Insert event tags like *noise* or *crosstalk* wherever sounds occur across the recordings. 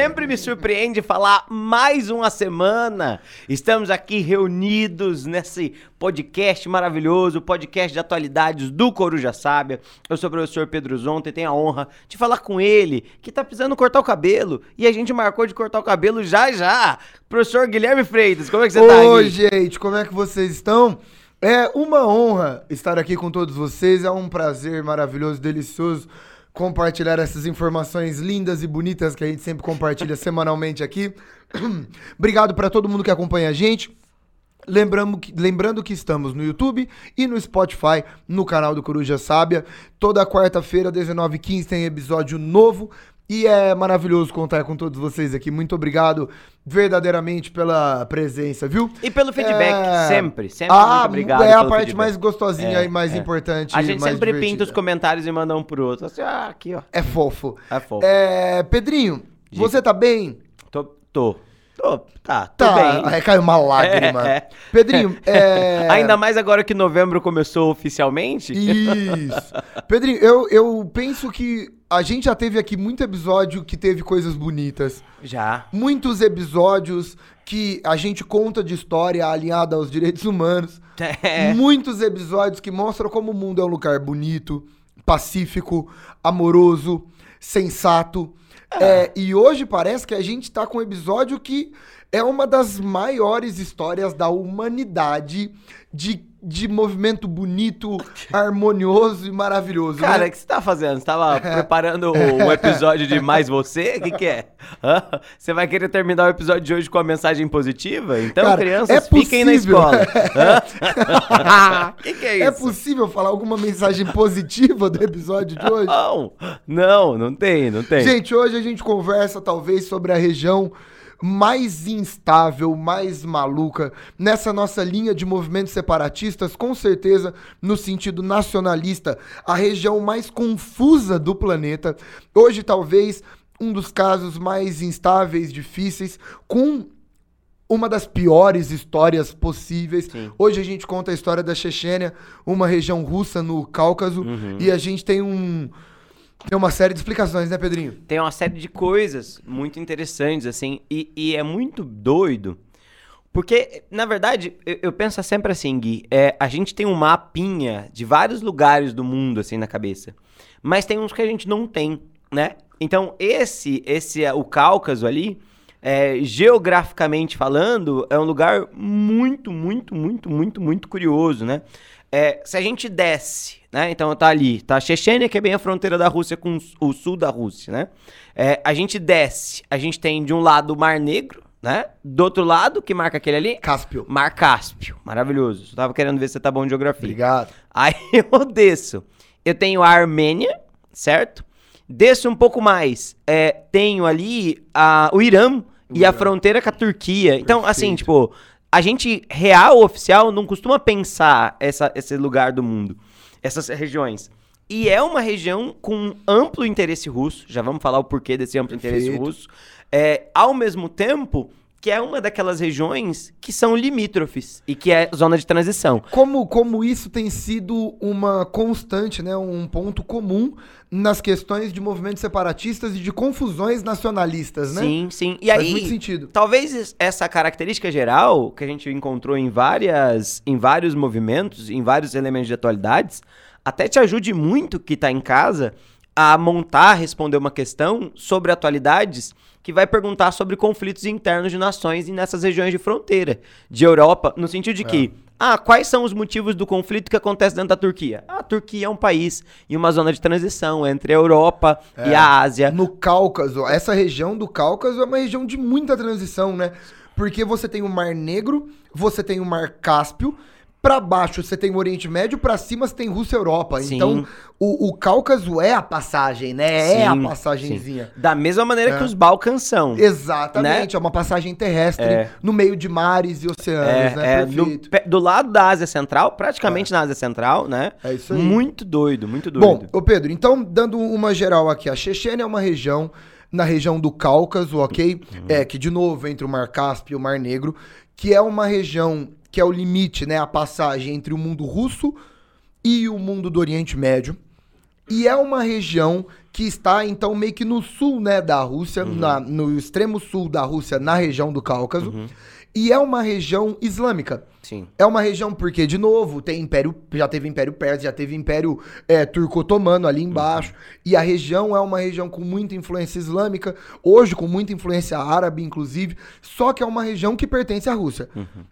sempre me surpreende falar mais uma semana. Estamos aqui reunidos nesse podcast maravilhoso, podcast de atualidades do Coruja Sábia. Eu sou o professor Pedro Zonta e tenho a honra de falar com ele, que tá precisando cortar o cabelo. E a gente marcou de cortar o cabelo já já. Professor Guilherme Freitas, como é que você tá? Oi, gente, como é que vocês estão? É uma honra estar aqui com todos vocês, é um prazer maravilhoso, delicioso compartilhar essas informações lindas e bonitas que a gente sempre compartilha *laughs* semanalmente aqui. *clears throat* Obrigado para todo mundo que acompanha a gente. Lembrando que, lembrando que estamos no YouTube e no Spotify, no canal do Coruja Sábia. Toda quarta-feira, 19h15, tem episódio novo. E é maravilhoso contar com todos vocês aqui. Muito obrigado verdadeiramente pela presença, viu? E pelo feedback, É... sempre, sempre ah, obrigado. É a parte feedback. mais gostosinha É, e mais é. importante. A gente sempre pinta divertida. os comentários e manda um pro outro. Assim, ah, aqui, ó. É fofo. É fofo. É, Pedrinho, Diga. você tá bem? Tô, tô. Tô, tá, tô Tá, bem. aí caiu uma lágrima. É, *laughs* é. Pedrinho, *laughs* é... Ainda mais agora que novembro começou oficialmente. Isso. Pedrinho, eu, eu penso que a gente já teve aqui muito episódio que teve coisas bonitas. Já. Muitos episódios que a gente conta de história alinhada aos direitos humanos. *laughs* É. Muitos episódios que mostram como o mundo é um lugar bonito, pacífico, amoroso, sensato. É, e hoje parece que a gente tá com um episódio que é uma das maiores histórias da humanidade de, de movimento bonito, harmonioso e maravilhoso. Cara, o né? que você tá fazendo? Você tava *laughs* preparando um episódio de Mais Você? O que, que é? Hã? Você vai querer terminar o episódio de hoje com uma mensagem positiva? Então, Cara, crianças, é fiquem na escola. *laughs* O *laughs* que, que é É isso? possível falar alguma mensagem positiva do episódio de hoje? Não, não, não tem, não tem. Gente, hoje a gente conversa talvez sobre a região mais instável, mais maluca, nessa nossa linha de movimentos separatistas, com certeza no sentido nacionalista, a região mais confusa do planeta. Hoje, talvez, um dos casos mais instáveis, difíceis, com uma das piores histórias possíveis. Sim. Hoje a gente conta a história da Chechênia, uma região russa no Cáucaso, Uhum. e a gente tem um tem uma série de explicações, né, Pedrinho? tem uma série de coisas muito interessantes, assim, e, e é muito doido. Porque, na verdade, eu, eu penso sempre assim, Gui, é, a gente tem um mapinha de vários lugares do mundo, assim, na cabeça. Mas tem uns que a gente não tem, né? Então, esse, esse o Cáucaso ali, é, geograficamente falando, é um lugar muito, muito, muito, muito, muito curioso, né? É, se a gente desce, né? Então tá ali, tá a Chechênia, que é bem a fronteira da Rússia com o sul da Rússia, né? É, a gente desce, a gente tem de um lado o Mar Negro, né? Do outro lado, que marca aquele ali? Cáspio. Mar Cáspio. Maravilhoso. Eu tava querendo ver se você tá bom de geografia. Obrigado. Aí *laughs* eu desço. Eu tenho a Armênia, certo? Desço um pouco mais. É, tenho ali a, o Irã e a fronteira com a Turquia. Então, assim, Perfeito. tipo, a gente, real, oficial, não costuma pensar essa, esse lugar do mundo, essas regiões. E é uma região com amplo interesse russo, já vamos falar o porquê desse amplo interesse Perfeito. russo. É, ao mesmo tempo que é uma daquelas regiões que são limítrofes e que é zona de transição. Como, como isso tem sido uma constante, né, um ponto comum nas questões de movimentos separatistas e de confusões nacionalistas, né? Sim, sim. E Faz aí, muito sentido. talvez es- essa característica geral que a gente encontrou em várias, em vários movimentos, em vários elementos de atualidades, até te ajude muito que tá em casa a montar, responder uma questão sobre atualidades que vai perguntar sobre conflitos internos de nações e nessas regiões de fronteira de Europa, no sentido de que ah, quais são os motivos do conflito que acontece dentro da Turquia? A Turquia é um país e uma zona de transição entre a Europa e a Ásia. No Cáucaso, essa região do Cáucaso é uma região de muita transição, né? Porque você tem o Mar Negro, você tem o Mar Cáspio, pra baixo você tem o Oriente Médio, pra cima você tem Rússia e Europa. Sim. Então, o, o Cáucaso é a passagem, né? É a Sim, passagenzinha. sim. Da mesma maneira É. que os Balcãs são. Exatamente, é uma passagem terrestre É. no meio de mares e oceanos, É, né? é, do, pe- do lado da Ásia Central, praticamente na Ásia Central, né? É isso aí. Muito doido, muito Bom, doido. ô Pedro, então, dando uma geral aqui, a Chechênia é uma região na região do Cáucaso, ok? Uhum. É, que de novo, entre o Mar Cáspio e o Mar Negro, que é uma região que é o limite, né? A passagem entre o mundo russo e o mundo do Oriente Médio. E é uma região que está, então, meio que no sul, né, da Rússia, Uhum. na- no extremo sul da Rússia, na região do Cáucaso. E é uma região islâmica. Sim. É uma região porque, de novo, tem império, já teve império persa, já teve império é, turco-otomano ali embaixo. E a região é uma região com muita influência islâmica, hoje com muita influência árabe, inclusive. Só que é uma região que pertence à Rússia.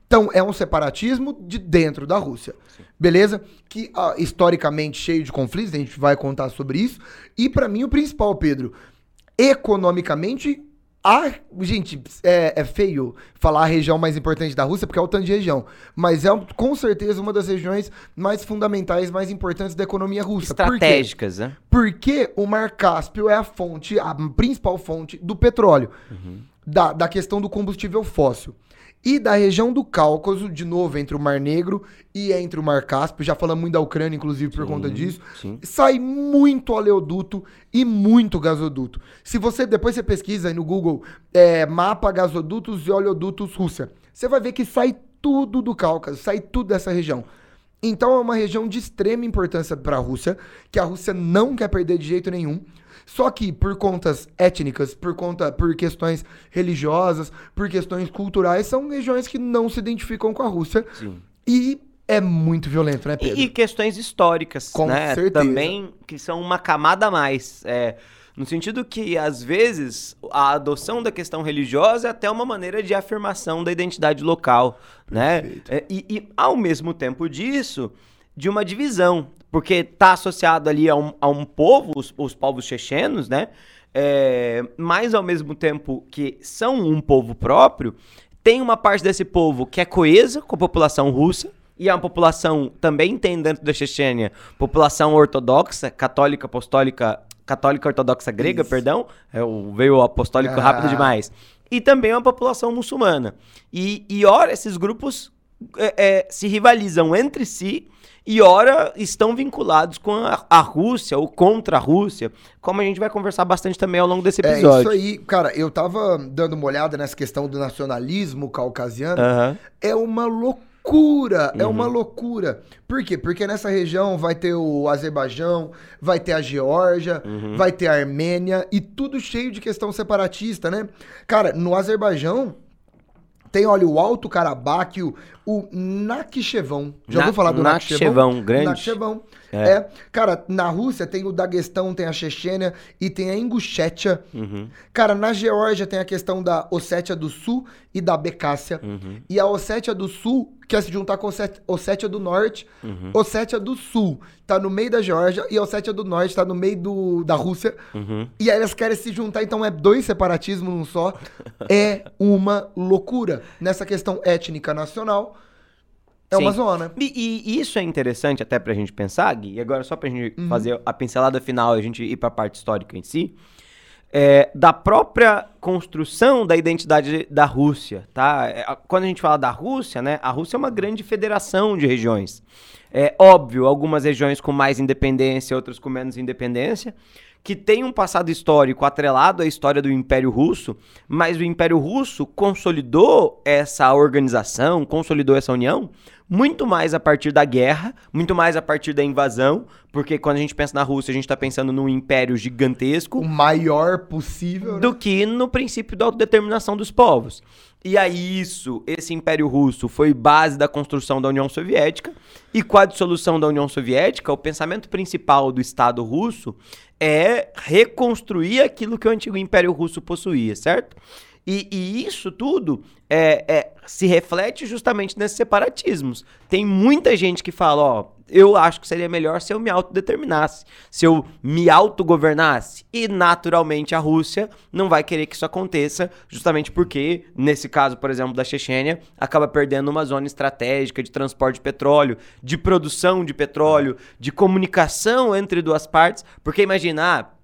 Então, é um separatismo de dentro da Rússia. Beleza? Que ah, historicamente cheio de conflitos, a gente vai contar sobre isso. E pra mim, o principal, Pedro, economicamente a, gente, é, é feio falar a região mais importante da Rússia, porque é o tanto de região. Mas é com certeza uma das regiões mais fundamentais, mais importantes da economia russa. Por? Estratégicas, né? Porque o Mar Cáspio é a fonte, a principal fonte do petróleo, da, da questão do combustível fóssil. E da região do Cáucaso, de novo, entre o Mar Negro e entre o Mar Cáspio, já falamos muito da Ucrânia, inclusive, por conta disso, sim. sai muito oleoduto e muito gasoduto. Se você, depois você pesquisa aí no Google, é, mapa gasodutos e oleodutos Rússia, você vai ver que sai tudo do Cáucaso, sai tudo dessa região. Então é uma região de extrema importância para a Rússia, que a Rússia não quer perder de jeito nenhum. Só que por contas étnicas, por conta por questões religiosas, por questões culturais, são regiões que não se identificam com a Rússia. Sim. E é muito violento, né, Pedro? E, e questões históricas, Com né? certeza. Também que são uma camada a mais. É, no sentido que, às vezes, a adoção da questão religiosa é até uma maneira de afirmação da identidade local, né? É, e, e, ao mesmo tempo disso, de uma divisão. Porque está associado ali a um, a um povo, os, os povos chechenos, né? É, mas, ao mesmo tempo que são um povo próprio, tem uma parte desse povo que é coesa com a população russa, e é uma população também tem dentro da Chechênia população ortodoxa, católica, apostólica, católica ortodoxa grega, Isso. perdão, é o, veio o apostólico Ah. rápido demais. E também uma população muçulmana. E, e ora, esses grupos é, é, se rivalizam entre si e ora estão vinculados com a, a Rússia ou contra a Rússia, como a gente vai conversar bastante também ao longo desse É episódio. isso aí, cara. Eu tava dando uma olhada nessa questão do nacionalismo caucasiano. Aham. É uma loucura, é Uhum. uma loucura. Por quê? Porque nessa região vai ter o Azerbaijão, vai ter a Geórgia, Uhum. vai ter a Armênia e tudo cheio de questão separatista, né? Cara, no Azerbaijão tem, olha, o Alto Karabakh, o, o Nakhchevão. Já Na- ouviu falar do Nakhchevão? Grande. Nakhchevão. É. É. Cara, na Rússia tem o Daguestão, tem a Chechênia e tem a Ingushétia. Uhum. Cara, na Geórgia tem a questão da Ossétia do Sul e da Becácia. Uhum. E a Ossétia do Sul quer se juntar com a Ossét- Ossétia do Norte. Uhum. Ossétia do Sul tá no meio da Geórgia e a Ossétia do Norte tá no meio do, da Rússia. Uhum. E aí elas querem se juntar, então é dois separatismos num só. É *laughs* uma loucura. Nessa questão étnica nacional, é uma Sim. zona. E, e isso é interessante até pra gente pensar, Gui, e agora só pra gente Uhum. fazer a pincelada final e a gente ir pra parte histórica em si, é, da própria construção da identidade da Rússia, tá? É, Quando a gente fala da Rússia, né, a Rússia é uma grande federação de regiões. É óbvio, algumas regiões com mais independência, outras com menos independência, que tem um passado histórico atrelado à história do Império Russo, mas o Império Russo consolidou essa organização, consolidou essa união muito mais a partir da guerra, muito mais a partir da invasão, porque quando a gente pensa na Rússia, a gente está pensando num império gigantesco, O maior possível. né? do que no princípio da autodeterminação dos povos. E aí isso, esse Império Russo foi base da construção da União Soviética, e com a dissolução da União Soviética, o pensamento principal do Estado russo é reconstruir aquilo que o antigo Império Russo possuía, certo? E, e isso tudo é, é- se reflete justamente nesses separatismos. Tem muita gente que fala, ó, eu acho que seria melhor se eu me autodeterminasse, se eu me autogovernasse. E naturalmente a Rússia não vai querer que isso aconteça, justamente porque, nesse caso, por exemplo, da Chechênia, acaba perdendo uma zona estratégica de transporte de petróleo, de produção de petróleo, de comunicação entre duas partes. Porque imagina, ah,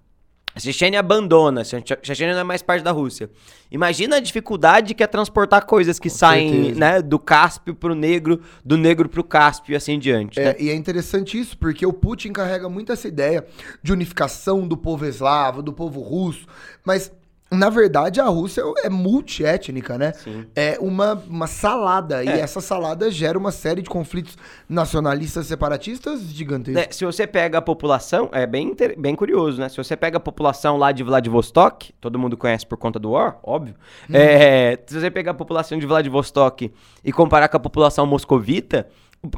a Chechênia abandona, a Che- Chechênia não é mais parte da Rússia. Imagina a dificuldade que é transportar coisas que saem certeza. né, do Cáspio pro Negro, do Negro pro Cáspio e assim diante. né? É, e é interessante isso, porque o Putin carrega muito essa ideia de unificação do povo eslavo, do povo russo, mas Na verdade, a Rússia é multiétnica, né? Sim. É uma, uma salada. E É. essa salada gera uma série de conflitos nacionalistas separatistas gigantescos. Né, se você pega a população, é bem, bem curioso, né? Se você pega a população lá de Vladivostok, todo mundo conhece por conta do War, óbvio. É, se você pegar a população de Vladivostok e comparar com a população moscovita,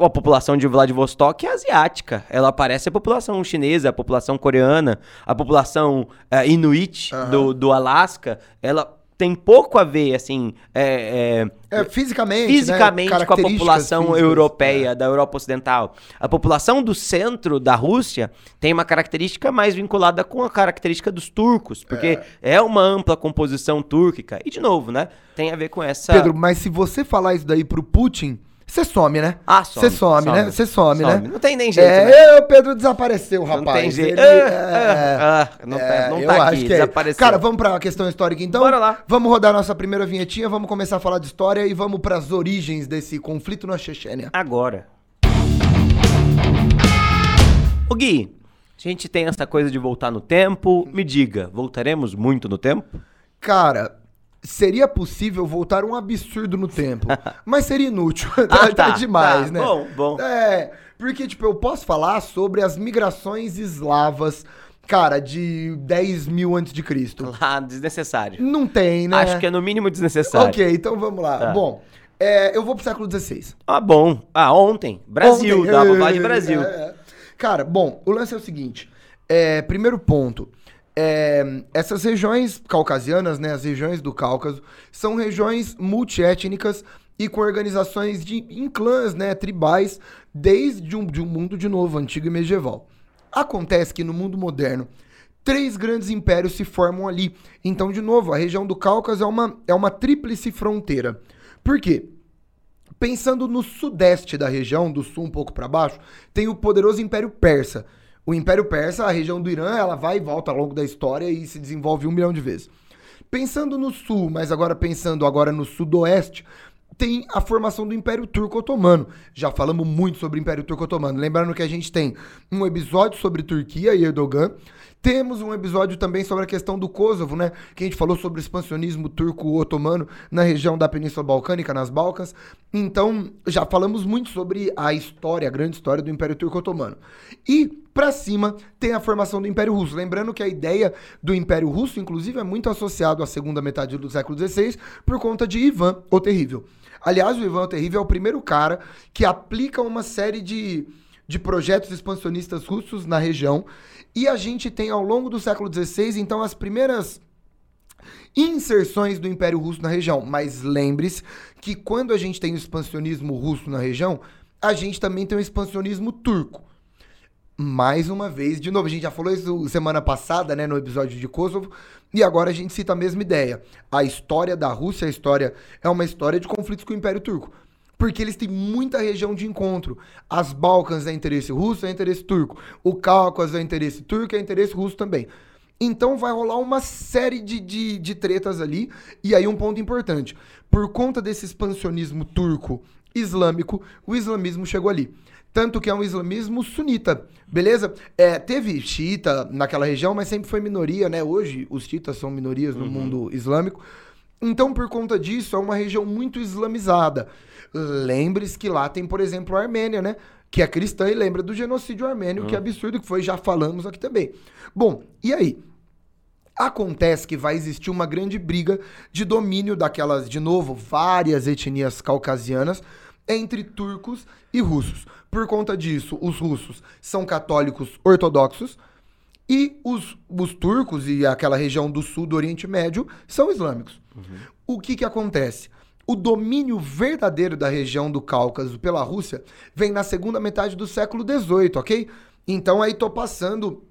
a população de Vladivostok é asiática. Ela parece a população chinesa, a população coreana, a população eh, inuit do, do Alasca. Ela tem pouco a ver, assim, é, é, É, fisicamente, fisicamente né? com a população físicas, europeia, é. da Europa Ocidental. A população do centro da Rússia tem uma característica mais vinculada com a característica dos turcos, porque é, uma ampla composição túrquica. E, de novo, né? Tem a ver com essa. Pedro, mas se você falar isso daí pro Putin, você some, né? Ah, some, Você some, né? some. Você some, né? Some. Não tem nem jeito, né? É, o Pedro desapareceu, rapaz. Não tem jeito. Ele- Ah, é, ah, ah, não tá, é, não eu tá acho aqui, que é. desapareceu. Cara, vamos pra questão histórica então? Bora lá. Vamos rodar nossa primeira vinhetinha, vamos começar a falar de história e vamos pras origens desse conflito na Chechênia. Agora. O Gui, a gente tem essa coisa de voltar no tempo. Me diga, voltaremos muito no tempo? Cara, seria possível voltar um absurdo no tempo, *laughs* mas seria inútil. *laughs* Ah, tá, tá, demais, tá. né? Bom, bom. É, porque, tipo, eu posso falar sobre as migrações eslavas, cara, de 10 mil antes de Cristo. Lá, desnecessário. Não tem, né? Acho que é no mínimo desnecessário. Ok, então vamos lá. Tá. Bom, é, eu vou pro século XVI. Ah, bom. Ah, ontem. Brasil, Ontem. dá pra falar de *laughs* Brasil. É, é. Cara, bom, o lance é o seguinte. É, primeiro ponto. É, essas regiões caucasianas, né, as regiões do Cáucaso, são regiões multiétnicas e com organizações de, em clãs, né, tribais, desde um, de um mundo de novo, antigo e medieval. Acontece que no mundo moderno, três grandes impérios se formam ali. Então, de novo, a região do Cáucaso é uma, é uma tríplice fronteira. Por quê? Pensando no sudeste da região, do sul um pouco para baixo, tem o poderoso Império Persa. O Império Persa, a região do Irã, ela vai e volta ao longo da história e se desenvolve um milhão de vezes. Pensando no sul, mas agora pensando agora no sudoeste, tem a formação do Império Turco Otomano. Já falamos muito sobre o Império Turco Otomano. Lembrando que a gente tem um episódio sobre Turquia e Erdogan. Temos um episódio também sobre a questão do Kosovo, né? Que a gente falou sobre o expansionismo turco-otomano na região da Península Balcânica, nas Balcãs. Então, já falamos muito sobre a história, a grande história do Império Turco-Otomano. E, pra cima, tem a formação do Império Russo. Lembrando que a ideia do Império Russo, inclusive, é muito associado à segunda metade do século XVI por conta de Ivan o Terrível. Aliás, o Ivan o Terrível é o primeiro cara que aplica uma série de, de projetos expansionistas russos na região. E a gente tem, ao longo do século XVI, então, as primeiras inserções do Império Russo na região. Mas lembre-se que quando a gente tem o expansionismo russo na região, a gente também tem o expansionismo turco. Mais uma vez, de novo, a gente já falou isso semana passada, né, no episódio de Kosovo, e agora a gente cita a mesma ideia. A história da Rússia, a história é uma história de conflitos com o Império Turco. Porque eles têm muita região de encontro. As Balcãs é interesse russo, é interesse turco. O Cáucaso é interesse turco, é interesse russo também. Então vai rolar uma série de, de, de tretas ali. E aí um ponto importante. Por conta desse expansionismo turco islâmico, o islamismo chegou ali. Tanto que é um islamismo sunita, beleza? É, teve xiita naquela região, mas sempre foi minoria, né? Hoje os xiitas são minorias no mundo islâmico. Então, por conta disso, é uma região muito islamizada. Lembre-se que lá tem, por exemplo, a Armênia, né? Que é cristã e lembra do genocídio armênio, que é absurdo que foi, já falamos aqui também. Bom, e aí? Acontece que vai existir uma grande briga de domínio daquelas, de novo, várias etnias caucasianas entre turcos e russos. Por conta disso, os russos são católicos ortodoxos e os, os turcos e aquela região do sul do Oriente Médio são islâmicos. O que, que acontece? O domínio verdadeiro da região do Cáucaso pela Rússia vem na segunda metade do século XVIII, ok? Então aí tô passando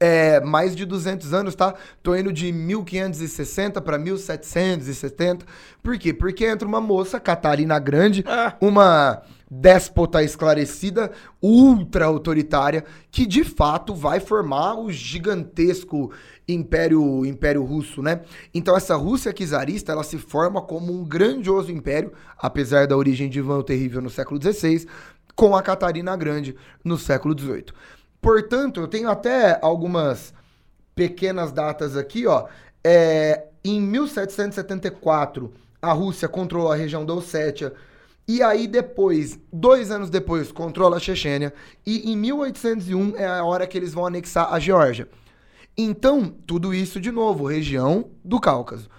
é, mais de 200 anos, tá? Tô indo de 1560 para 1770. Por quê? Porque entra uma moça, Catarina Grande, Ah. uma déspota esclarecida, ultra autoritária, que de fato vai formar o gigantesco império, império russo, né? Então essa Rússia czarista, ela se forma como um grandioso império, apesar da origem de Ivan o Terrível no século XVI, com a Catarina Grande no século XVIII. Portanto, eu tenho até algumas pequenas datas aqui, ó. É, em 1774, a Rússia controlou a região da Ossétia. E aí depois, dois anos depois, controla a Chechênia. E em 1801 é a hora que eles vão anexar a Geórgia. Então, tudo isso de novo, região do Cáucaso.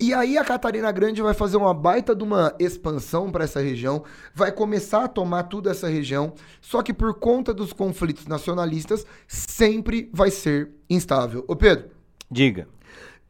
E aí a Catarina Grande vai fazer uma baita de uma expansão para essa região, vai começar a tomar toda essa região, só que por conta dos conflitos nacionalistas, sempre vai ser instável. Ô Pedro, Diga.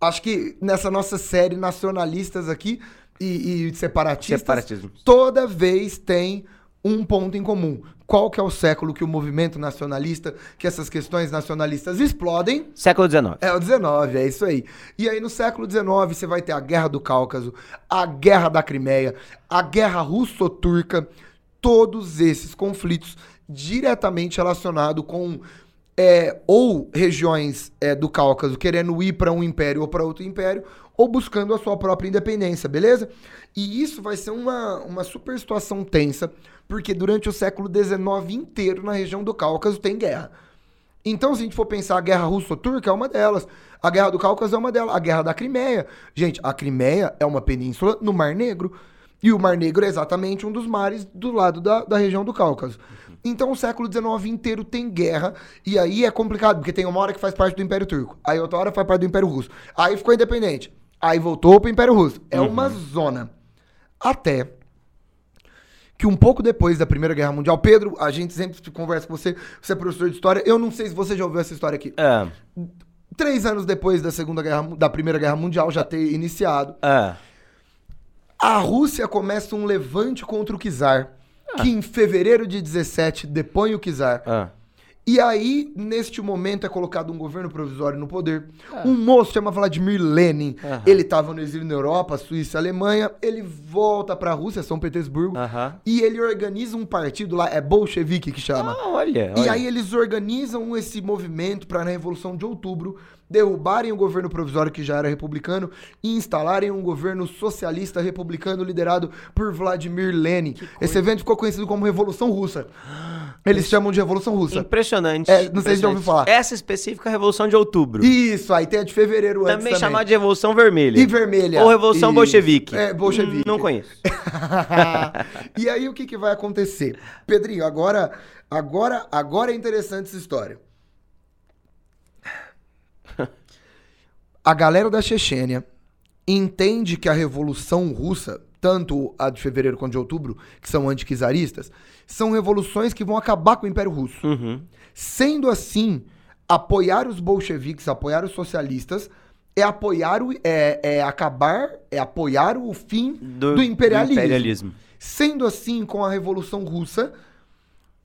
acho que nessa nossa série nacionalistas aqui e, e separatistas, Separatismo. toda vez tem um ponto em comum. Qual que é o século que o movimento nacionalista, que essas questões nacionalistas explodem? Século XIX. É o 19, é isso aí. E aí no século 19 você vai ter a Guerra do Cáucaso, a Guerra da Crimeia, a Guerra Russo-Turca, todos esses conflitos diretamente relacionados com é, ou regiões é, do Cáucaso querendo ir para um império ou para outro império, ou buscando a sua própria independência, beleza? E isso vai ser uma, uma super situação tensa, porque durante o século XIX inteiro na região do Cáucaso tem guerra. Então, se a gente for pensar, a guerra russo-turca é uma delas. A guerra do Cáucaso é uma delas. A guerra da Crimeia. Gente, a Crimeia é uma península no Mar Negro. E o Mar Negro é exatamente um dos mares do lado da, da região do Cáucaso. Então, o século XIX inteiro tem guerra. E aí é complicado, porque tem uma hora que faz parte do Império Turco. Aí outra hora faz parte do Império Russo. Aí ficou independente. Aí voltou pro Império Russo. É uma zona. Até que um pouco depois da Primeira Guerra Mundial, Pedro, a gente sempre conversa com você, você é professor de história. Eu não sei se você já ouviu essa história aqui. Ah, Três anos depois da Segunda Guerra, da Primeira Guerra Mundial já ter iniciado, ah. a Rússia começa um levante contra o czar, que em fevereiro de 17 depõe o czar. Ah. E aí, neste momento, é colocado um governo provisório no poder. Um moço chama Vladimir Lenin. Aham. Ele estava no exílio na Europa, Suíça, Alemanha. Ele volta para a Rússia, São Petersburgo. Aham. E ele organiza um partido lá, é bolchevique que chama. Ah, olha, E olha. aí eles organizam esse movimento para na Revolução de Outubro derrubarem o governo provisório que já era republicano e instalarem um governo socialista republicano liderado por Vladimir Lenin. Esse evento ficou conhecido como Revolução Russa. Eles chamam de Revolução Russa. Impressionante. É, não sei se já ouviu impressionante. falar. Essa específica é a Revolução de Outubro. Isso, aí tem a de fevereiro antes também também. chamada de Revolução Vermelha. E vermelha. Ou Revolução Isso. Bolchevique. É, bolchevique. Hum, Não conheço. *laughs* e aí o que, que vai acontecer? Pedrinho, agora, agora, agora é interessante essa história. *laughs* A galera da Chechênia entende que a Revolução Russa, tanto a de fevereiro quanto de outubro, que são antiquizaristas, são revoluções que vão acabar com o Império Russo. Uhum. Sendo assim, apoiar os bolcheviques, apoiar os socialistas, é apoiar o, é, é acabar, é apoiar o fim do, imperialismo. imperialismo. Sendo assim, com a Revolução Russa,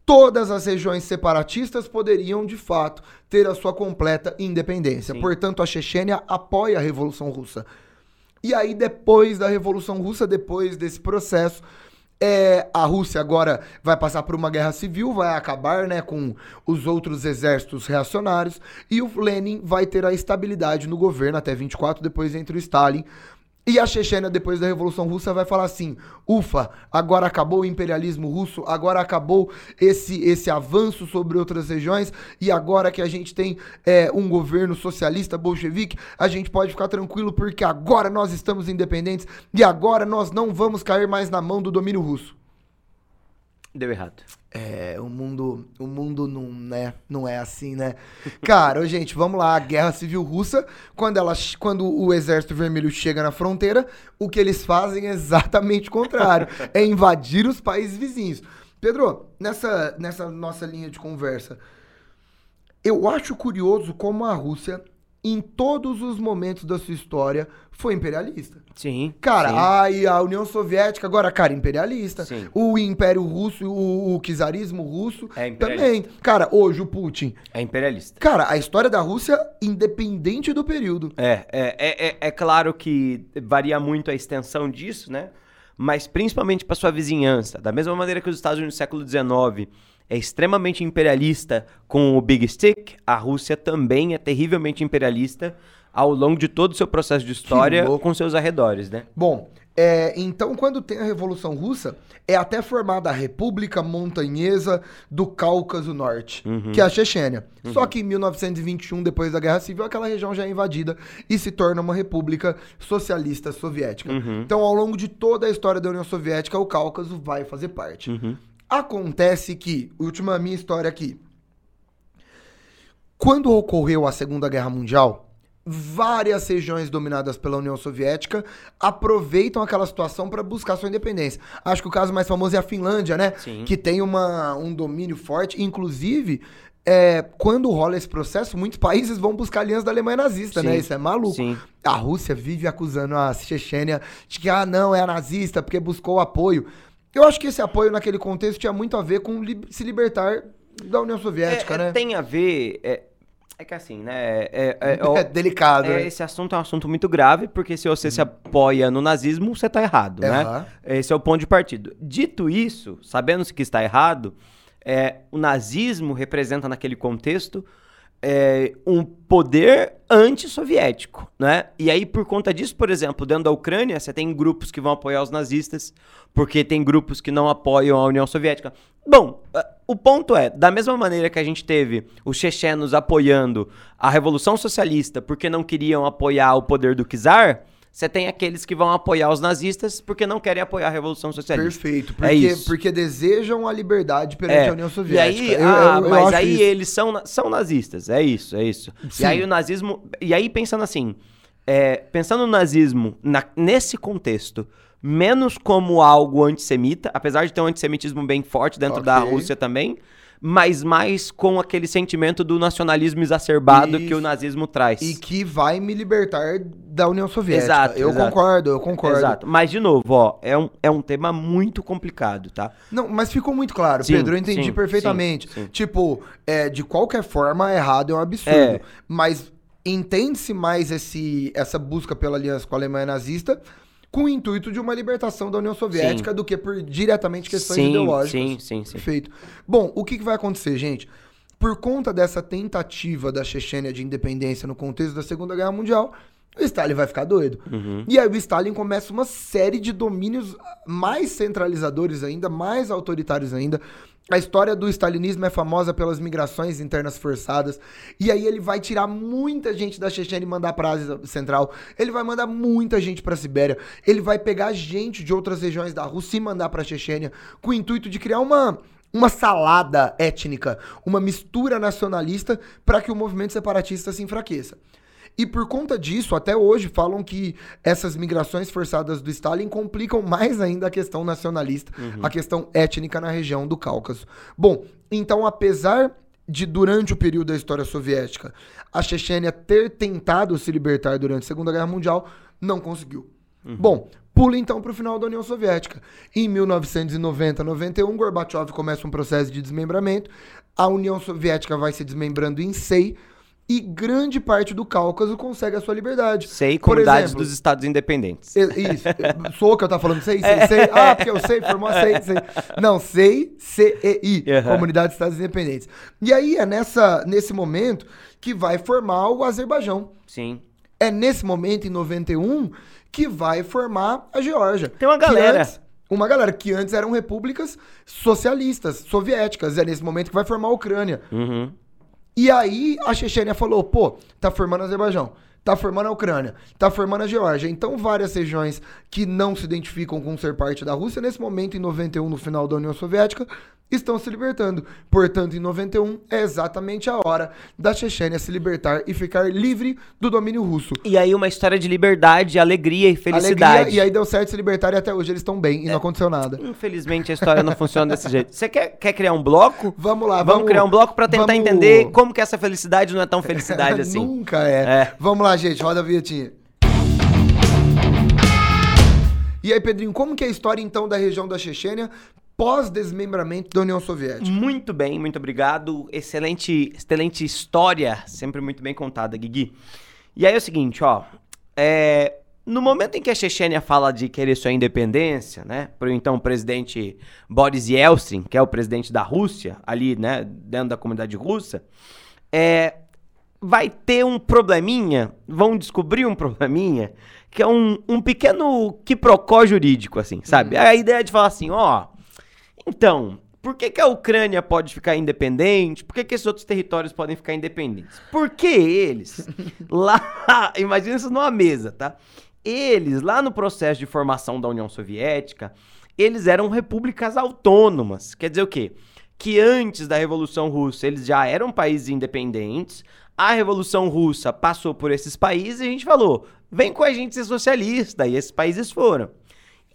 todas as regiões separatistas poderiam, de fato, ter a sua completa independência. Sim. Portanto, a Chechênia apoia a Revolução Russa. E aí, depois da Revolução Russa, depois desse processo, é, a Rússia agora vai passar por uma guerra civil, vai acabar né, com os outros exércitos reacionários, e o Lenin vai ter a estabilidade no governo até 24, depois entra o Stalin. E a Chechênia, depois da Revolução Russa, vai falar assim: ufa, agora acabou o imperialismo russo, agora acabou esse, esse avanço sobre outras regiões, e agora que a gente tem é, um governo socialista bolchevique, a gente pode ficar tranquilo porque agora nós estamos independentes e agora nós não vamos cair mais na mão do domínio russo. Deu errado. É, o mundo, o mundo não, né, não é assim, né? Cara, gente, vamos lá, a Guerra Civil Russa, quando ela, quando o Exército Vermelho chega na fronteira, o que eles fazem é exatamente o contrário, *laughs* é invadir os países vizinhos. Pedro, nessa, nessa nossa linha de conversa, eu acho curioso como a Rússia, em todos os momentos da sua história, foi imperialista. Sim. Cara, sim. aí a União Soviética, agora, cara, imperialista. Sim. O Império Russo, o, o czarismo russo É imperialista. também. Cara, hoje o Putin. É imperialista. Cara, a história da Rússia, independente do período. É, é, é, é, é claro que varia muito a extensão disso, né? Mas principalmente para sua vizinhança. Da mesma maneira que os Estados Unidos no século XIX é extremamente imperialista com o Big Stick, a Rússia também é terrivelmente imperialista ao longo de todo o seu processo de história louco. com seus arredores, né? Bom, é, então quando tem a Revolução Russa, é até formada a República Montanhesa do Cáucaso Norte, que é a Chechênia. Só que em 1921, depois da Guerra Civil, aquela região já é invadida e se torna uma república socialista soviética. Então, ao longo de toda a história da União Soviética, o Cáucaso vai fazer parte. Acontece que, última minha história aqui, quando ocorreu a Segunda Guerra Mundial, várias regiões dominadas pela União Soviética aproveitam aquela situação para buscar sua independência. Acho que o caso mais famoso é a Finlândia, né? Sim. Que tem uma, um domínio forte. Inclusive, é, quando rola esse processo, muitos países vão buscar aliança da Alemanha nazista, Sim. né? Isso é maluco. Sim. A Rússia vive acusando a Chechênia de que, ah, não, é a nazista porque buscou apoio. Eu acho que esse apoio naquele contexto tinha muito a ver com li- se libertar da União Soviética, É, é, né? Tem a ver. É, é que assim, né? É, é, é, *laughs* É delicado, né? esse assunto é um assunto muito grave, porque se você se apoia no nazismo, você tá errado, né? Esse é o ponto de partida. Dito isso, sabendo-se que está errado, é, o nazismo representa naquele contexto é, um poder antissoviético, né? E aí, por conta disso, por exemplo, dentro da Ucrânia, você tem grupos que vão apoiar os nazistas, porque tem grupos que não apoiam a União Soviética. Bom, o ponto é, da mesma maneira que a gente teve os chechenos apoiando a Revolução Socialista porque não queriam apoiar o poder do czar, você tem aqueles que vão apoiar os nazistas porque não querem apoiar a Revolução Socialista. Perfeito, É porque, isso. porque desejam a liberdade perante É, a União E Soviética. aí, Eu- ah, eu- eu mas aí isso. eles são, são nazistas, é isso, é isso. Sim. E aí o nazismo. E aí, pensando assim, é, pensando no nazismo na- nesse contexto, menos como algo antissemita, apesar de ter um antissemitismo bem forte dentro da Ok. Rússia também, mas mais com aquele sentimento do nacionalismo exacerbado que Isso. o nazismo traz. E que vai me libertar da União Soviética. Exato, eu exato. concordo, eu concordo. Exato. Mas, de novo, ó, é um, é um tema muito complicado, tá? Não, mas ficou muito claro, Sim, Pedro, eu entendi sim, perfeitamente. sim. Tipo, é, de qualquer forma, errado é um absurdo. É. Mas entende-se mais esse, essa busca pela aliança com a Alemanha nazista com o intuito de uma libertação da União Soviética do que por diretamente questões Sim, ideológicas. sim, sim, sim. Perfeito. Bom, o que, que vai acontecer, gente? Por conta dessa tentativa da Chechênia de independência no contexto da Segunda Guerra Mundial, o Stalin vai ficar doido. Uhum. E aí o Stalin começa uma série de domínios mais centralizadores ainda, mais autoritários ainda. A história do stalinismo é famosa pelas migrações internas forçadas. E aí ele vai tirar muita gente da Chechênia e mandar pra Ásia Central. Ele vai mandar muita gente pra Sibéria. Ele vai pegar gente de outras regiões da Rússia e mandar pra Chechênia com o intuito de criar uma uma salada étnica, uma mistura nacionalista para que o movimento separatista se enfraqueça. E por conta disso, até hoje falam que essas migrações forçadas do Stalin complicam mais ainda a questão nacionalista, a questão étnica na região do Cáucaso. Bom, então apesar de durante o período da história soviética a Chechênia ter tentado se libertar durante a Segunda Guerra Mundial, não conseguiu. Bom, pula então para o final da União Soviética. Em 1990-91, Gorbachev começa um processo de desmembramento. A União Soviética vai se desmembrando em SEI e grande parte do Cáucaso consegue a sua liberdade. Sei, comunidades exemplo, dos Estados Independentes. Isso. Sou que eu tava falando sei, sei, sei. Ah, porque eu sei, formou a sei, sei. Não, sei, C-E-I. Aham. Comunidade dos Estados Independentes. E aí é nessa, nesse momento que vai formar o Azerbaijão. Sim. É nesse momento, em 91, que vai formar a Geórgia. Tem uma galera. antes- uma galera que antes eram repúblicas socialistas, soviéticas. É nesse momento que vai formar a Ucrânia. Uhum. E aí a Chechênia falou, pô, tá formando Azerbaijão, tá formando a Ucrânia, tá formando a Geórgia. Então várias regiões que não se identificam com ser parte da Rússia, nesse momento, em 91, no final da União Soviética, estão se libertando. Portanto, em 91 é exatamente a hora da Chechênia se libertar e ficar livre do domínio russo. E aí uma história de liberdade, alegria e felicidade. Alegria, e aí deu certo se libertar e até hoje eles estão bem e É. não aconteceu nada. Infelizmente a história não funciona desse jeito. Você quer, quer criar um bloco? Vamos lá, Vamos, criar um bloco pra tentar vamos- entender como que essa felicidade não é tão felicidade *laughs* assim. Nunca é. É. Vamos lá, gente, roda a vinhetinha. E aí, Pedrinho, como que é a história então da região da Chechênia pós-desmembramento da União Soviética? Muito bem, muito obrigado. Excelente, excelente história, sempre muito bem contada, Guigui. E aí é o seguinte, ó. é, no momento em que a Chechênia fala de querer sua independência, né, pro então presidente Boris Yeltsin, que é o presidente da Rússia, ali, né, dentro da comunidade russa, é, vai ter um probleminha, vão descobrir um probleminha, que é um, um pequeno quiprocó jurídico, assim, sabe? A ideia de falar assim, ó, então, por que, que a Ucrânia pode ficar independente? Por que, que esses outros territórios podem ficar independentes? Porque eles, *laughs* lá, imagina isso numa mesa, tá? Eles, lá no processo de formação da União Soviética, eles eram repúblicas autônomas. Quer dizer o quê? Que antes da Revolução Russa eles já eram países independentes. A Revolução Russa passou por esses países e a gente falou: vem com a gente ser socialista. E esses países foram.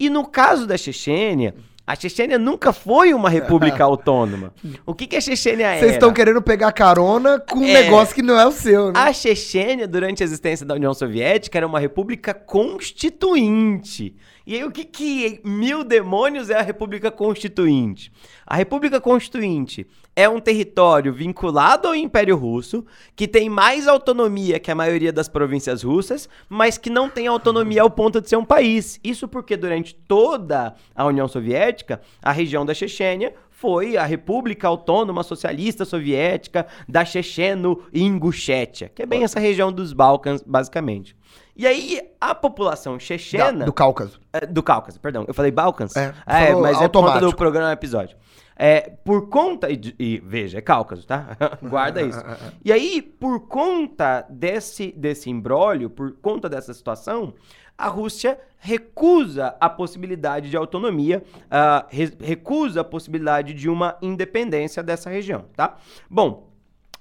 E no caso da Chechênia, a Chechênia nunca foi uma república *laughs* autônoma. O que, que a Chechênia era? Vocês estão querendo pegar carona com um É. negócio que não é o seu, né? A Chechênia, durante a existência da União Soviética, era uma república constituinte. E aí, o que, que mil demônios é a República Constituinte? A República Constituinte é um território vinculado ao Império Russo, que tem mais autonomia que a maioria das províncias russas, mas que não tem autonomia ao ponto de ser um país. Isso porque durante toda a União Soviética, a região da Chechênia foi a República Autônoma Socialista Soviética da Checheno-Ingushétia, que é bem essa região dos Balcãs, basicamente. E aí, a população Da- chechena... do Cáucaso. É, do Cáucaso, perdão. Eu falei Balcãs? É, é falou mas é por conta do automático. programa episódio. É, por conta. E, e veja, é Cáucaso, tá? *laughs* Guarda isso. E aí, por conta desse, desse imbróglio, por conta dessa situação, a Rússia recusa a possibilidade de autonomia, ah, re- recusa a possibilidade de uma independência dessa região, tá? Bom,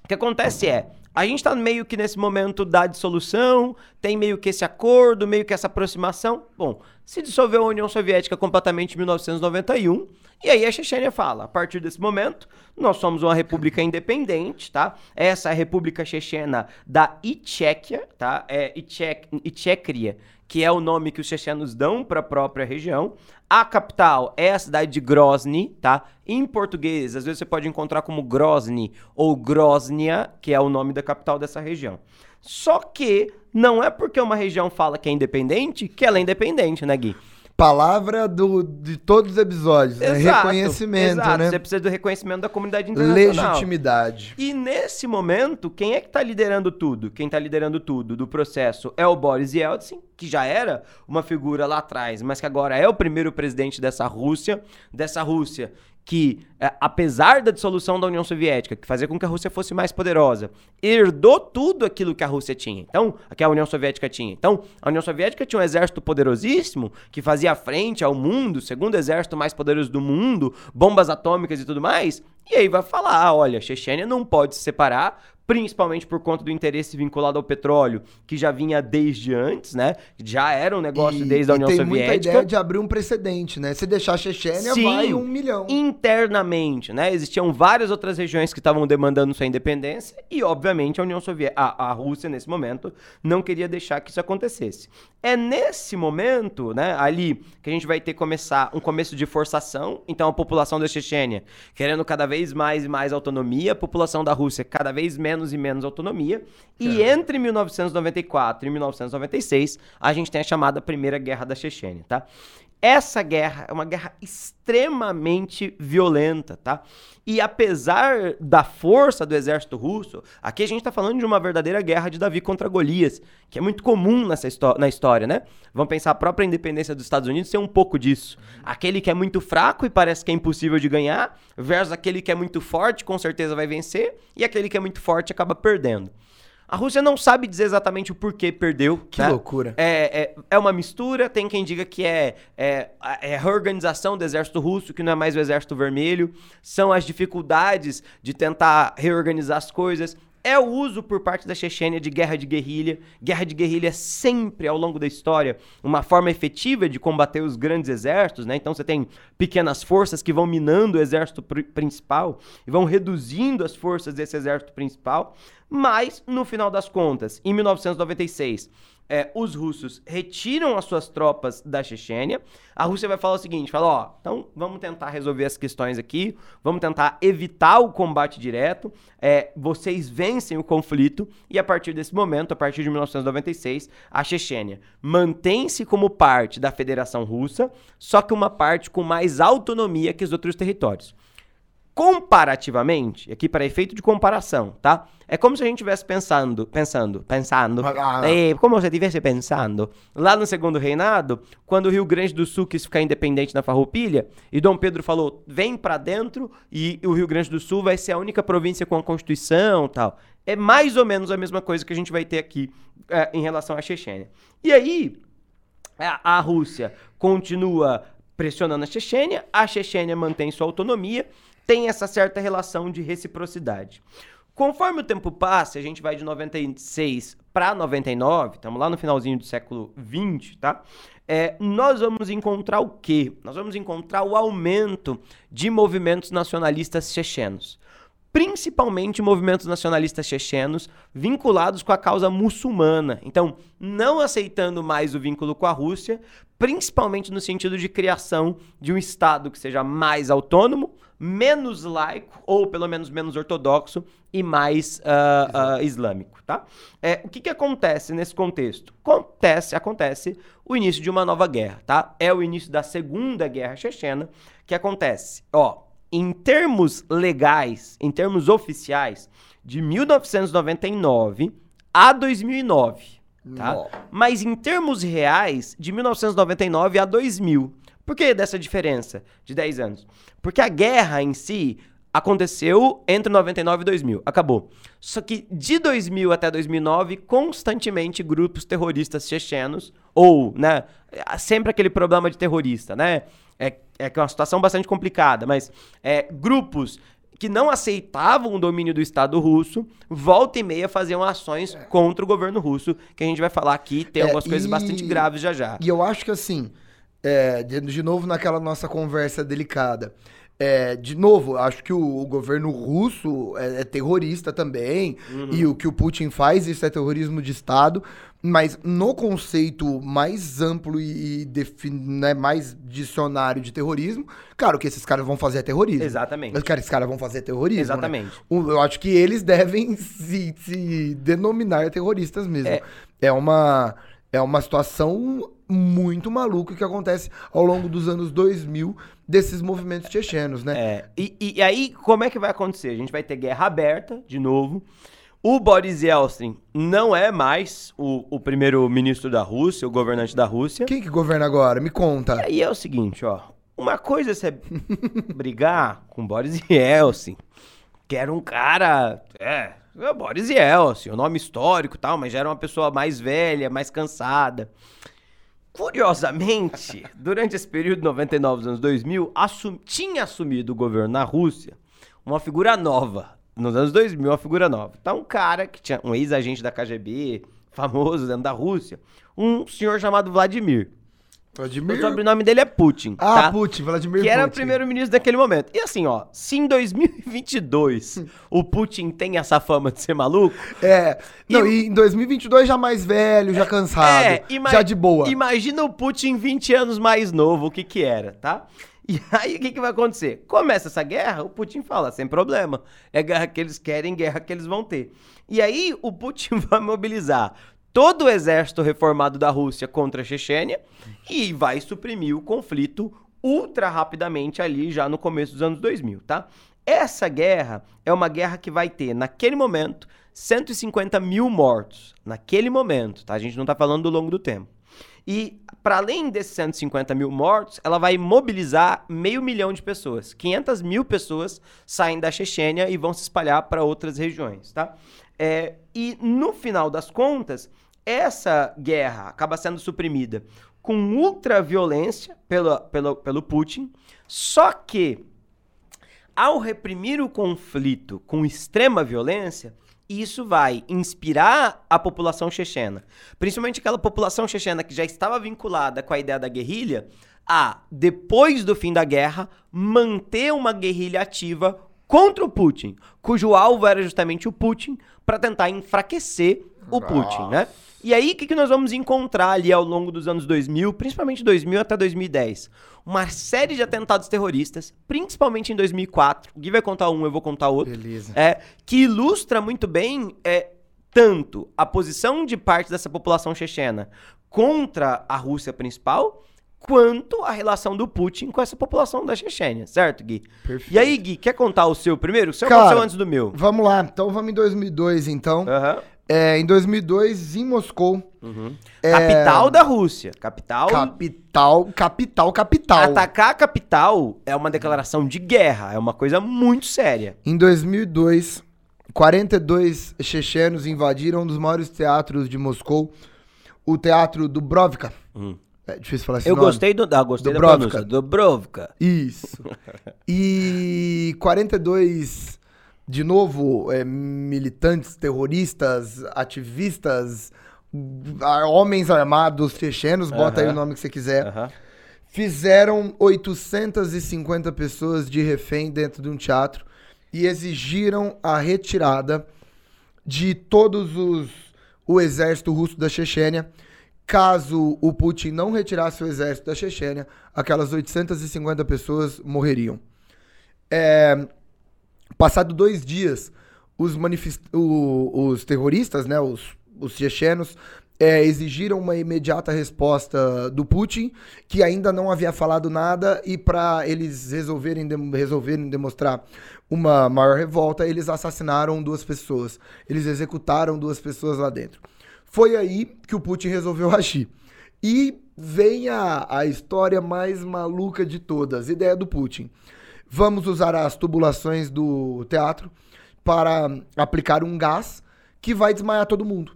o que acontece é, a gente tá meio que nesse momento da dissolução, tem meio que esse acordo, meio que essa aproximação. Bom, se dissolveu a União Soviética completamente em 1991, e aí a Chechênia fala, a partir desse momento, nós somos uma república independente, tá? Essa é a República Chechena da Itchequia, tá? É Itchek, que é o nome que os chechenos dão para a própria região. A capital é a cidade de Grozny, tá? Em português, às vezes você pode encontrar como Grozny ou Groznia, que é o nome da capital dessa região. Só que não é porque uma região fala que é independente que ela é independente, né, Gui? Palavra do, de todos os episódios. né? Exato, Reconhecimento, exato. né? Você precisa do reconhecimento da comunidade internacional. Legitimidade. E nesse momento, quem é que tá liderando tudo? Quem tá liderando tudo do processo é o Boris Yeltsin, que já era uma figura lá atrás, mas que agora é o primeiro presidente dessa Rússia, dessa Rússia que, é, apesar da dissolução da União Soviética, que fazia com que a Rússia fosse mais poderosa, herdou tudo aquilo que a Rússia tinha. Então, que a União Soviética tinha. Então, a União Soviética tinha um exército poderosíssimo que fazia frente ao mundo, segundo exército mais poderoso do mundo, bombas atômicas e tudo mais. E aí vai falar, ah, olha, a Chechênia não pode se separar, principalmente por conta do interesse vinculado ao petróleo, que já vinha desde antes, né? Já era um negócio desde a União tem Soviética. muita ideia de abrir um precedente, né? Se deixar a Chechênia, Sim. vai um milhão. internamente, né? Existiam várias outras regiões que estavam demandando sua independência e, obviamente, a União Soviética, a, a Rússia nesse momento não queria deixar que isso acontecesse. É nesse momento, né, ali que a gente vai ter que começar um começo de forçação. Então, a população da Chechênia querendo cada vez mais e mais autonomia, a população da Rússia cada vez menos e menos autonomia. E entre 1994 e 1996, a gente tem a chamada Primeira Guerra da Chechênia, tá? Essa guerra é uma guerra extremamente violenta, tá? E apesar da força do exército russo, aqui a gente tá falando de uma verdadeira guerra de Davi contra Golias, que é muito comum nessa na história, né? Vamos pensar a própria independência dos Estados Unidos ser um pouco disso. Aquele que é muito fraco e parece que é impossível de ganhar, versus aquele que é muito forte, com certeza vai vencer, e aquele que é muito forte acaba perdendo. A Rússia não sabe dizer exatamente o porquê perdeu. Que né? loucura. É, é, é uma mistura, tem quem diga que é, é, é a reorganização do exército russo, que não é mais o exército vermelho, são as dificuldades de tentar reorganizar as coisas. É o uso por parte da Chechênia de guerra de guerrilha. Guerra de guerrilha é sempre, ao longo da história, uma forma efetiva de combater os grandes exércitos, né? Então você tem pequenas forças que vão minando o exército pri- principal e vão reduzindo as forças desse exército principal. Mas, no final das contas, em 1996, é, os russos retiram as suas tropas da Chechênia. A Rússia vai falar o seguinte: fala, ó, então vamos tentar resolver as questões aqui, vamos tentar evitar o combate direto. é, vocês vencem o conflito e a partir desse momento, a partir de 1996, a Chechênia mantém-se como parte da Federação Russa, só que uma parte com mais autonomia que os outros territórios. Comparativamente, aqui para efeito de comparação, tá? É como se a gente estivesse pensando, pensando, pensando, Ah. é, como se estivesse pensando, lá no segundo reinado, quando o Rio Grande do Sul quis ficar independente na Farroupilha, e Dom Pedro falou, vem pra dentro, e o Rio Grande do Sul vai ser a única província com a Constituição tal. É mais ou menos a mesma coisa que a gente vai ter aqui é, em relação à Chechênia. E aí, a, a Rússia continua pressionando a Chechênia, a Chechênia mantém sua autonomia, tem essa certa relação de reciprocidade. Conforme o tempo passa, a gente vai de 96 para 99, estamos lá no finalzinho do século 20, tá? É, nós vamos encontrar o quê? Nós vamos encontrar o aumento de movimentos nacionalistas chechenos principalmente movimentos nacionalistas chechenos vinculados com a causa muçulmana. Então, não aceitando mais o vínculo com a Rússia, principalmente no sentido de criação de um Estado que seja mais autônomo, menos laico, ou pelo menos menos ortodoxo, e mais uh, uh, islâmico, tá? É, o que, que acontece nesse contexto? Acontece, acontece o início de uma nova guerra, tá? É o início da Segunda Guerra Chechena, que acontece, ó, em termos legais, em termos oficiais, de 1999 a 2009, tá? Mas em termos reais, de 1999 a 2000. Por que dessa diferença de 10 anos? Porque a guerra em si aconteceu entre 99 e 2000, acabou. Só que de 2000 até 2009, constantemente grupos terroristas chechenos, ou, né, sempre aquele problema de terrorista, né? É, é que é uma situação bastante complicada, mas é, grupos que não aceitavam o domínio do Estado russo, volta e meia faziam ações contra o governo russo, que a gente vai falar aqui, tem É, algumas coisas e- bastante graves já já. E eu acho que assim, é, de, de novo naquela nossa conversa delicada. é, de novo, acho que o, o governo russo é, é terrorista também. Uhum. E o que o Putin faz, isso é terrorismo de Estado. Mas no conceito mais amplo e, e né, mais dicionário de terrorismo, cara, o que esses caras vão fazer é terrorismo. Exatamente. Mas, cara, esses caras vão fazer terrorismo. né? Exatamente. O- Eu acho que eles devem *laughs* se, se denominar terroristas mesmo. É. É, uma, é uma situação muito maluca que acontece ao longo dos anos 2000 desses movimentos chechenos, né? É, e, e- e aí, como é que vai acontecer? A gente vai ter guerra aberta, de novo. O Boris Yeltsin não é mais o, o primeiro-ministro da Rússia, o governante da Rússia. Quem que governa agora? Me E conta. aí é o seguinte, ó. Uma coisa é você *laughs* brigar com Boris Yeltsin, que era um cara. É, é Boris Yeltsin, o nome histórico e tal, mas já era uma pessoa mais velha, mais cansada. Curiosamente, durante esse período de 99 dos anos 2000, assum- tinha assumido o governo na Rússia uma figura nova. Nos anos 2000, uma figura nova. Tá um cara que tinha um ex-agente da KGB, famoso dentro da Rússia, um senhor chamado Vladimir. Vladimir. O sobrenome dele é Putin. Ah, tá? Putin, Vladimir Que era o Putin. primeiro-ministro daquele momento. E assim, ó, se em 2022 *laughs* o Putin tem essa fama de ser maluco, É. Não, E- e em 2022 já mais velho, já cansado. é, ima- já de boa. Imagina o Putin 20 anos mais novo, o que que era, tá? E aí o que que vai acontecer? Começa essa guerra, o Putin fala, sem problema. É guerra que eles querem, guerra que eles vão ter. E aí o Putin *laughs* vai mobilizar todo o exército reformado da Rússia contra a Chechênia e vai suprimir o conflito ultra rapidamente ali já no começo dos anos 2000, tá? Essa guerra é uma guerra que vai ter, naquele momento, 150 mil mortos. Naquele momento, tá? A gente não tá falando do longo do tempo. E, para além desses 150 mil mortos, ela vai mobilizar meio milhão de pessoas. 500 mil pessoas saem da Chechênia e vão se espalhar para outras regiões, tá? É, e, no final das contas, essa guerra acaba sendo suprimida com ultra violência pelo, pelo, pelo Putin, só que ao reprimir o conflito com extrema violência, isso vai inspirar a população chechena, principalmente aquela população chechena que já estava vinculada com a ideia da guerrilha, a, depois do fim da guerra, manter uma guerrilha ativa contra o Putin, cujo alvo era justamente o Putin, para tentar enfraquecer o Putin, né? E aí, o que, que nós vamos encontrar ali ao longo dos anos 2000, principalmente 2000 até 2010? Uma série de atentados terroristas, principalmente em 2004. O Gui vai contar um, eu vou contar outro. Beleza. É, que ilustra muito bem é, tanto a posição de parte dessa população chechena contra a Rússia principal, quanto a relação do Putin com essa população da Chechênia, certo, Gui? Perfeito. E aí, Gui, quer contar o seu primeiro? O seu Cara, aconteceu antes do meu. Vamos lá, então vamos em 2002, então. Aham. É, em 2002, em Moscou. é, Capital da Rússia. Capital. Capital, capital, capital. Atacar a capital é uma declaração de guerra, é uma coisa muito séria. Em 2002, 42 chechenos invadiram um dos maiores teatros de Moscou, o Teatro Dubrovka. É difícil falar esse Eu nome. gostei do, ah, gostei da Dubrovka. pronúncia. Dubrovka. Isso. *laughs* E 42, de novo, é, militantes, terroristas, ativistas, homens armados chechenos, bota aí o nome que você quiser, Aham. fizeram 850 pessoas de refém dentro de um teatro e exigiram a retirada de todos os o exército russo da Chechênia. Caso o Putin não retirasse o exército da Chechênia, aquelas 850 pessoas morreriam. É, passado dois dias, os, o- os terroristas, né, os, os chechenos, é, exigiram uma imediata resposta do Putin, que ainda não havia falado nada, e para eles resolverem, dem- resolverem demonstrar uma maior revolta, eles assassinaram duas pessoas. Eles executaram duas pessoas lá dentro. Foi aí que o Putin resolveu *laughs* agir. E vem a, a história mais maluca de todas, ideia do Putin. Vamos usar as tubulações do teatro para aplicar um gás que vai desmaiar todo mundo.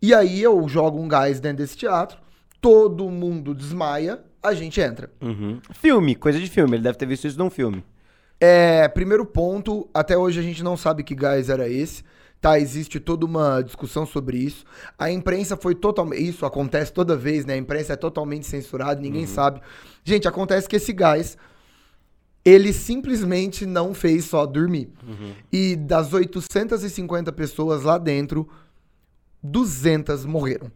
E aí eu jogo um gás dentro desse teatro, todo mundo desmaia, a gente entra. Uhum. Filme, coisa de filme. Ele deve ter visto isso num filme. É, primeiro ponto, até hoje a gente não sabe que gás era esse. Tá, existe toda uma discussão sobre isso. A imprensa foi totalmente. Isso acontece toda vez, né? A imprensa é totalmente censurada, ninguém sabe. Gente, acontece que esse gás. Ele simplesmente não fez só dormir. E das 850 pessoas lá dentro, 200 morreram.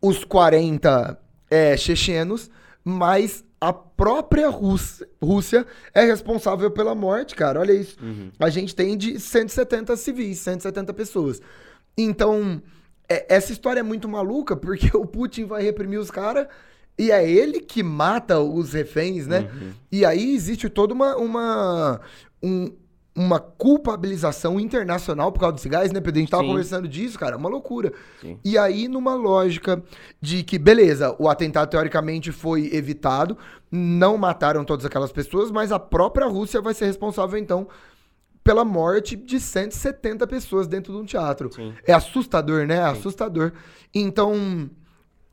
Os 40 é, chechenos, mas a própria Rússia, Rússia é responsável pela morte, cara. Olha isso. A gente tem de 170 civis, 170 pessoas. Então, é- essa história é muito maluca, porque *laughs* o Putin vai reprimir os caras e é ele que mata os reféns, né? E aí existe toda uma, uma, um- uma culpabilização internacional por causa desse gás, né, Pedro? A gente tava Sim. conversando disso, cara, é uma loucura. Sim. E aí, numa lógica de que, beleza, o atentado teoricamente foi evitado, não mataram todas aquelas pessoas, mas a própria Rússia vai ser responsável, então, pela morte de 170 pessoas dentro de um teatro. Sim. É assustador, né? É assustador. Então,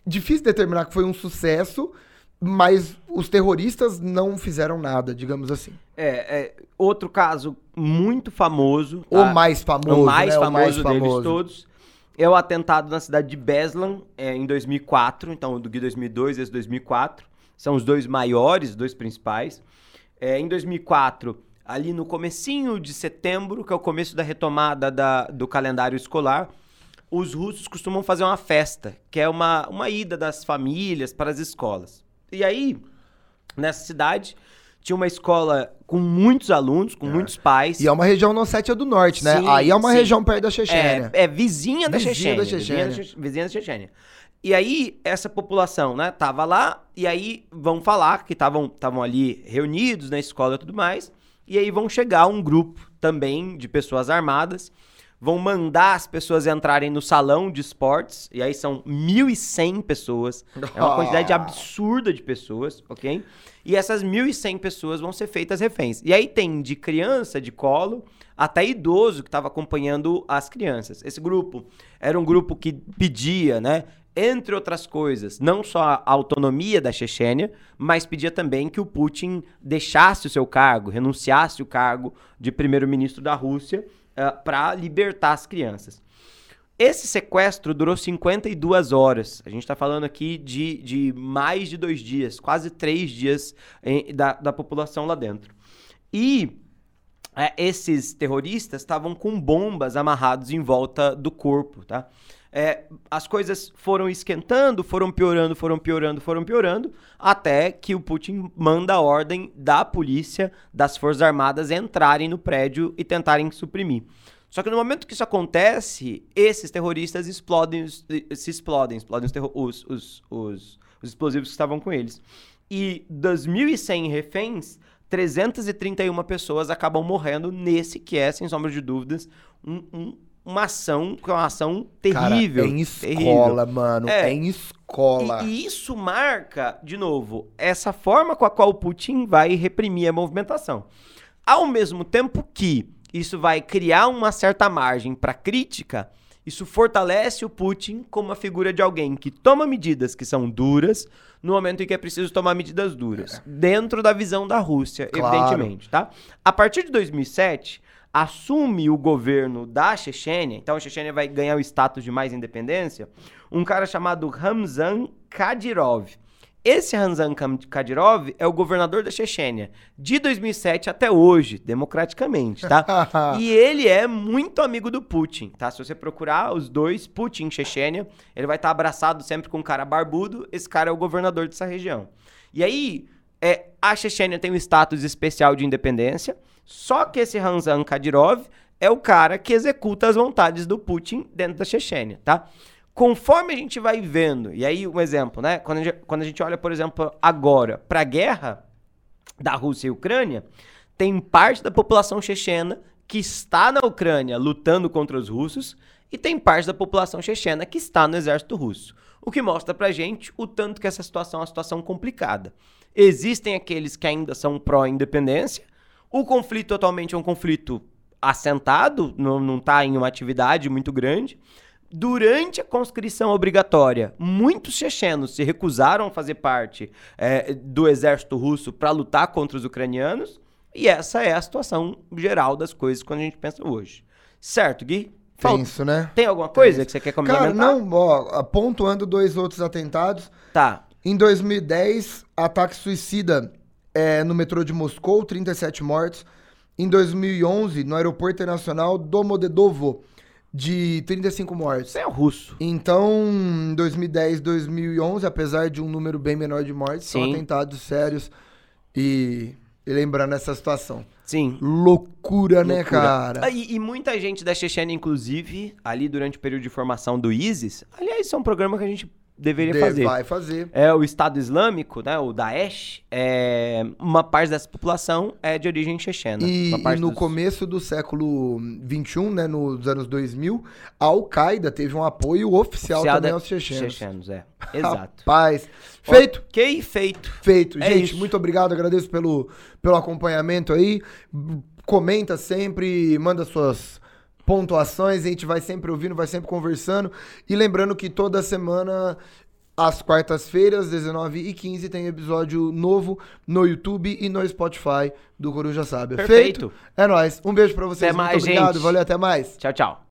difícil determinar que foi um sucesso, mas os terroristas não fizeram nada, digamos assim. É, é, outro caso muito famoso. O tá? mais famoso, o mais né? famoso deles todos é o atentado na cidade de Beslan é, em 2004. Então, do de 2002 e esse 2004. São os dois maiores, os dois principais. É, em 2004, ali no comecinho de setembro, que é o começo da retomada da- do calendário escolar, os russos costumam fazer uma festa, que é uma, uma ida das famílias para as escolas. E aí, nessa cidade, tinha uma escola com muitos alunos, com muitos pais. E é uma região não Ossétia do Norte, né? Sim, Aí é uma sim. região perto da Chechênia. É, é vizinha da Vizinha Chechênia. da Vizinha Chechênia. Vizinha da Chechênia. E aí, essa população, né, tava lá, e aí vão falar que estavam estavam ali reunidos na escola e tudo mais, e aí vão chegar um grupo também de pessoas armadas, vão mandar as pessoas entrarem no salão de esportes, e aí são 1.100 pessoas, é uma quantidade Ah. absurda de pessoas, ok? E essas 1.100 pessoas vão ser feitas reféns. E aí tem de criança, de colo, até idoso que estava acompanhando as crianças. Esse grupo era um grupo que pedia, né? Entre outras coisas, não só a autonomia da Chechênia, mas pedia também que o Putin deixasse o seu cargo, renunciasse o cargo de primeiro-ministro da Rússia para libertar as crianças. Esse sequestro durou 52 horas. A gente está falando aqui de, de mais de dois dias, quase três dias em- da, da população lá dentro. E é, esses terroristas estavam com bombas amarrados em volta do corpo, tá? É, as coisas foram esquentando, foram piorando, foram piorando, foram piorando, até que o Putin manda a ordem da polícia, das Forças Armadas entrarem no prédio e tentarem suprimir. Só que no momento que isso acontece, esses terroristas explodem, os- se explodem, explodem os, os, os, os os explosivos que estavam com eles. E das 1.100 reféns, 331 pessoas acabam morrendo nesse que é, sem sombra de dúvidas, um, um, uma ação que é uma ação terrível. Cara, é em escola, terrível. mano. É, É. em escola. E, e isso marca, de novo, essa forma com a qual o Putin vai reprimir a movimentação. Ao mesmo tempo que isso vai criar uma certa margem para crítica, isso fortalece o Putin como uma figura de alguém que toma medidas que são duras no momento em que é preciso tomar medidas duras, dentro da visão da Rússia, Claro. evidentemente, tá? A partir de 2007, assume o governo da Chechênia, então a Chechênia vai ganhar o status de mais independência, um cara chamado Ramzan Kadyrov. Esse Ramzan Kadyrov é o governador da Chechênia de 2007 até hoje, democraticamente, tá? *laughs* e ele é muito amigo do Putin, tá? Se você procurar os dois, Putin e Chechênia, ele vai estar abraçado sempre com um cara barbudo, esse cara é o governador dessa região. E aí, é, a Chechênia tem um status especial de independência, só que esse Ramzan Kadyrov é o cara que executa as vontades do Putin dentro da Chechênia, tá? Conforme a gente vai vendo, e aí um exemplo, né? Quando a gente, quando a gente olha, por exemplo, agora para a guerra da Rússia e Ucrânia, tem parte da população chechena que está na Ucrânia lutando contra os russos e tem parte da população chechena que está no exército russo. O que mostra pra gente o tanto que essa situação é uma situação complicada. Existem aqueles que ainda são pró-independência. O conflito atualmente é um conflito assentado, não, não tá em uma atividade muito grande. Durante a conscrição obrigatória, muitos chechenos se recusaram a fazer parte eh, do exército russo para lutar contra os ucranianos, e essa é a situação geral das coisas quando a gente pensa hoje. Certo, Gui? Fal- Tenso, né? Tem alguma coisa que você quer complementar? Cara, não, ó, pontuando dois outros atentados. Tá. Em 2010, ataque suicida é, no metrô de Moscou, 37 mortos. Em 2011, no aeroporto internacional Domodedovo, de 35 mortos. Você é russo. Então, em 2010, 2011, apesar de um número bem menor de mortes, são Sim. atentados sérios. E, e lembrando essa situação. Sim. Loucura, né, Loucura. cara? Ah, E, e muita gente da Chechênia, inclusive, ali durante o período de formação do ISIS, aliás, isso é um programa que a gente deveria De- fazer. Vai fazer. É o Estado Islâmico, né? O Daesh, é, uma parte dessa população é de origem chechena. E, e no dos- começo do século XXI, né, nos anos 2000, a Al-Qaeda teve um apoio oficial, Oficial também da- aos chechenos. chechenos, é. *laughs* Exato. Rapaz. Feito? Ok, feito. Feito. É Gente, isso. muito obrigado. Agradeço pelo, pelo acompanhamento aí. Comenta sempre, manda suas pontuações. A gente vai sempre ouvindo, vai sempre conversando. E lembrando que toda semana, às quartas-feiras, 19h15, tem episódio novo no YouTube e no Spotify do Coruja Sábia. Perfeito. Feito? É nóis. Um beijo pra vocês. Até muito mais, obrigado. gente. Valeu, até mais. Tchau, tchau.